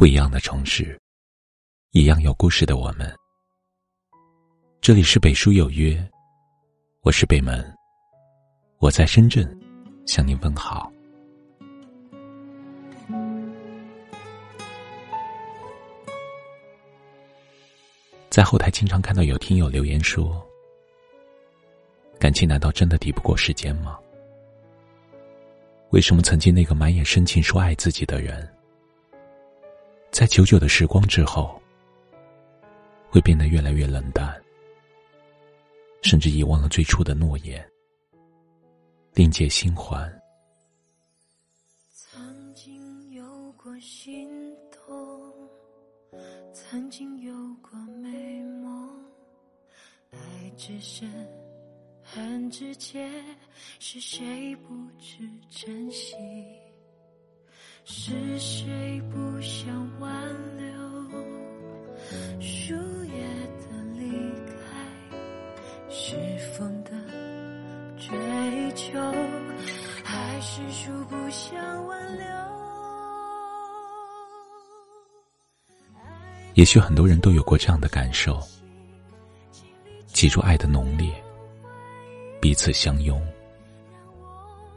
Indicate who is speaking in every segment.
Speaker 1: 不一样的城市，一样有故事的我们。这里是北书有约，我是北门，我在深圳向您问好。在后台经常看到有听友留言说：“感情难道真的抵不过时间吗？为什么曾经那个满眼深情说爱自己的人，在久久的时光之后，会变得越来越冷淡，甚至遗忘了最初的诺言，另结新欢？”
Speaker 2: 曾经有过心动，曾经有过美梦，爱。只是很直接，是谁不知珍惜？是谁不想挽留？树叶的离开，是风的追求，还是树不想挽留？
Speaker 1: 也许很多人都有过这样的感受。记住爱的浓烈，彼此相拥，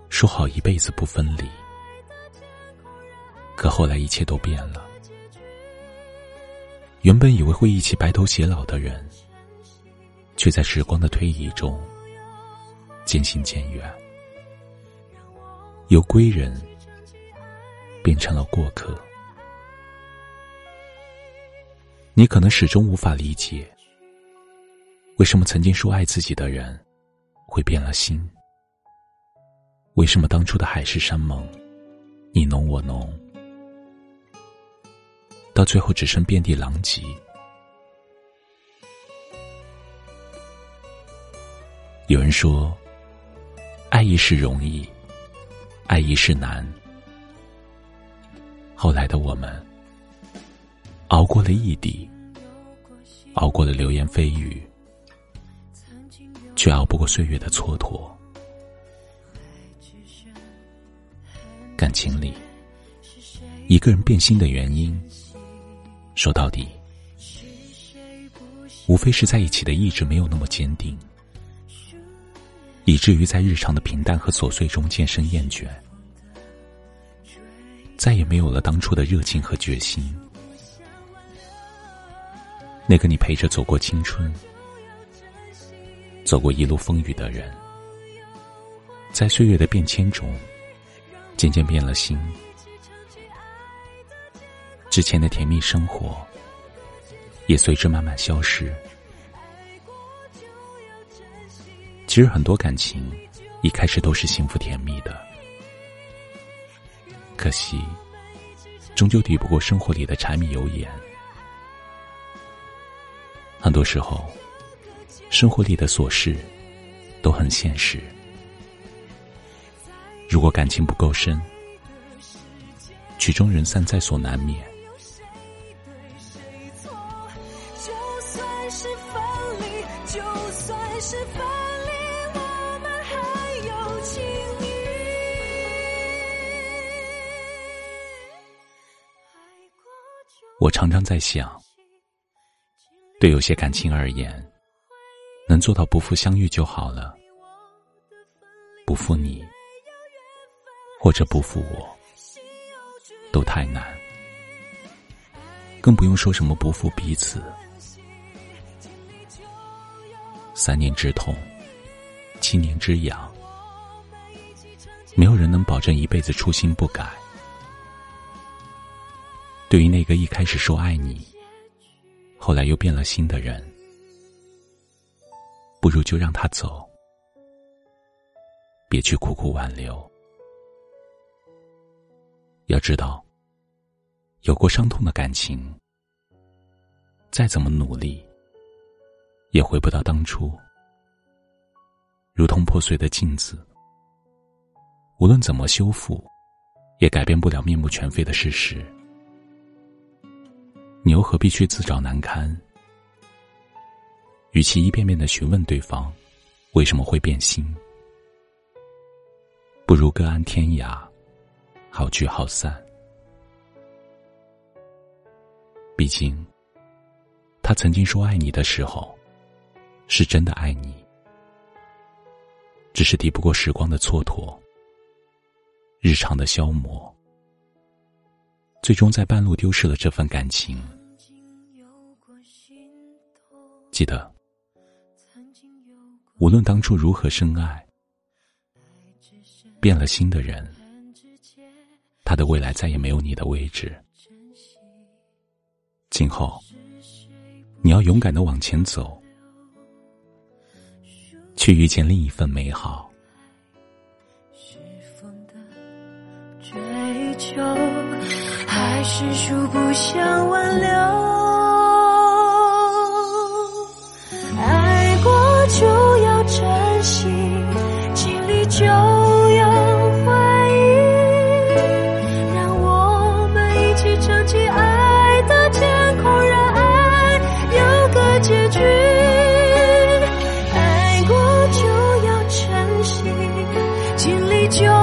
Speaker 1: 说好一辈子不分离。可后来一切都变了，原本以为会一起白头偕老的人，却在时光的推移中渐行渐远，由归人变成了过客。你可能始终无法理解。为什么曾经说爱自己的人，会变了心？为什么当初的海誓山盟，你侬我侬，到最后只剩遍地狼藉？有人说，爱一世容易，爱一世难。后来的我们，熬过了异地，熬过了流言蜚语。却熬不过岁月的蹉跎。感情里，一个人变心的原因，说到底，无非是在一起的意志没有那么坚定，以至于在日常的平淡和琐碎中渐生厌倦，再也没有了当初的热情和决心。那个你陪着走过青春。走过一路风雨的人，在岁月的变迁中，渐渐变了心。之前的甜蜜生活，也随之慢慢消失。其实很多感情，一开始都是幸福甜蜜的，可惜，终究抵不过生活里的柴米油盐。很多时候。生活里的琐事都很现实，如果感情不够深，曲终人散在所难免。
Speaker 2: 我
Speaker 1: 常常在想，对有些感情而言。能做到不负相遇就好了，不负你，或者不负我，都太难，更不用说什么不负彼此。三年之痛，七年之痒，没有人能保证一辈子初心不改。对于那个一开始说爱你，后来又变了心的人。不如就让他走，别去苦苦挽留。要知道，有过伤痛的感情，再怎么努力，也回不到当初。如同破碎的镜子，无论怎么修复，也改变不了面目全非的事实。你又何必去自找难堪？与其一遍遍的询问对方为什么会变心，不如各安天涯，好聚好散。毕竟，他曾经说爱你的时候，是真的爱你，只是抵不过时光的蹉跎，日常的消磨，最终在半路丢失了这份感情。记得，无论当初如何深爱，变了心的人，他的未来再也没有你的位置。今后，你要勇敢的往前走，去遇见另一份美好。
Speaker 2: 追求，是属不想挽留。爱过就要珍惜经历就有回忆让我们一起撑起爱的天空让爱有个结局。爱过就要珍惜经历就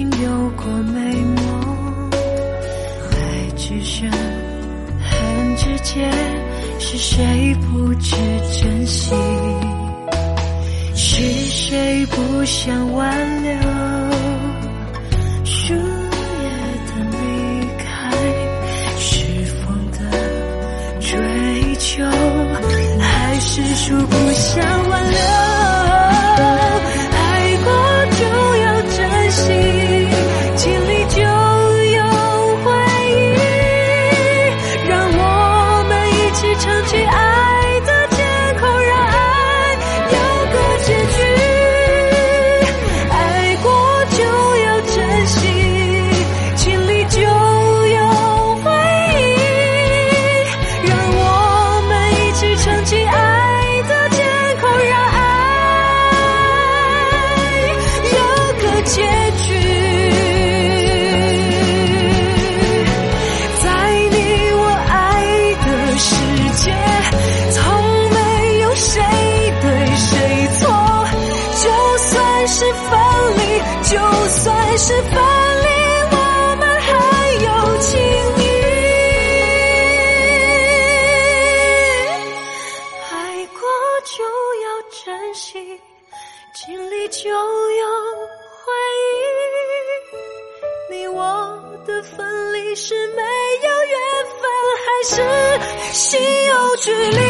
Speaker 2: 经有过美梦，爱只剩恨之间。是谁不知珍惜？是谁不想挽留？树叶的离开，是风的追求，还是树不想是分离，我们还有情谊。爱过就要珍惜，经历就有回忆。你我的分离是没有缘分，还是心有距离？